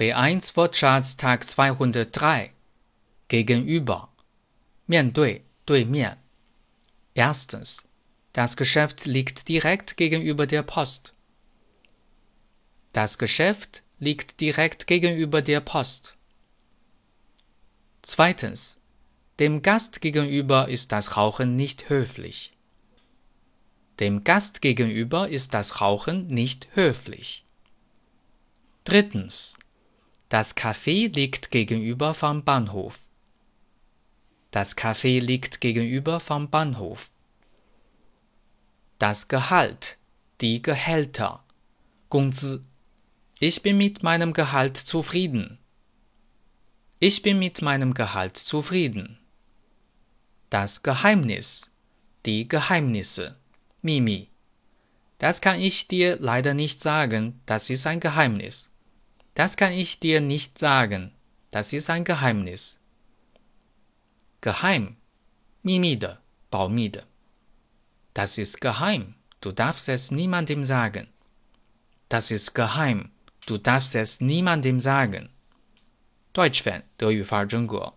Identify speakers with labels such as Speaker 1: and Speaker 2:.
Speaker 1: B1 Wortschatz Tag 203 Gegenüber Mian Dui Dui Mian Erstens Das Geschäft liegt direkt gegenüber der Post. Das Geschäft liegt direkt gegenüber der Post. Zweitens Dem Gast gegenüber ist das Rauchen nicht höflich. Dem Gast gegenüber ist das Rauchen nicht höflich. Drittens das Café liegt gegenüber vom Bahnhof. Das Café liegt gegenüber vom Bahnhof. Das Gehalt, die Gehälter. 工资. Ich bin mit meinem Gehalt zufrieden. Ich bin mit meinem Gehalt zufrieden. Das Geheimnis, die Geheimnisse. Mimi. Das kann ich dir leider nicht sagen, das ist ein Geheimnis. Das kann ich dir nicht sagen. Das ist ein Geheimnis. Geheim. 秘密的,保密的. Das ist geheim. Du darfst es niemandem sagen. Das ist geheim. Du darfst es niemandem sagen. Deutsch Fan 德语范儿真格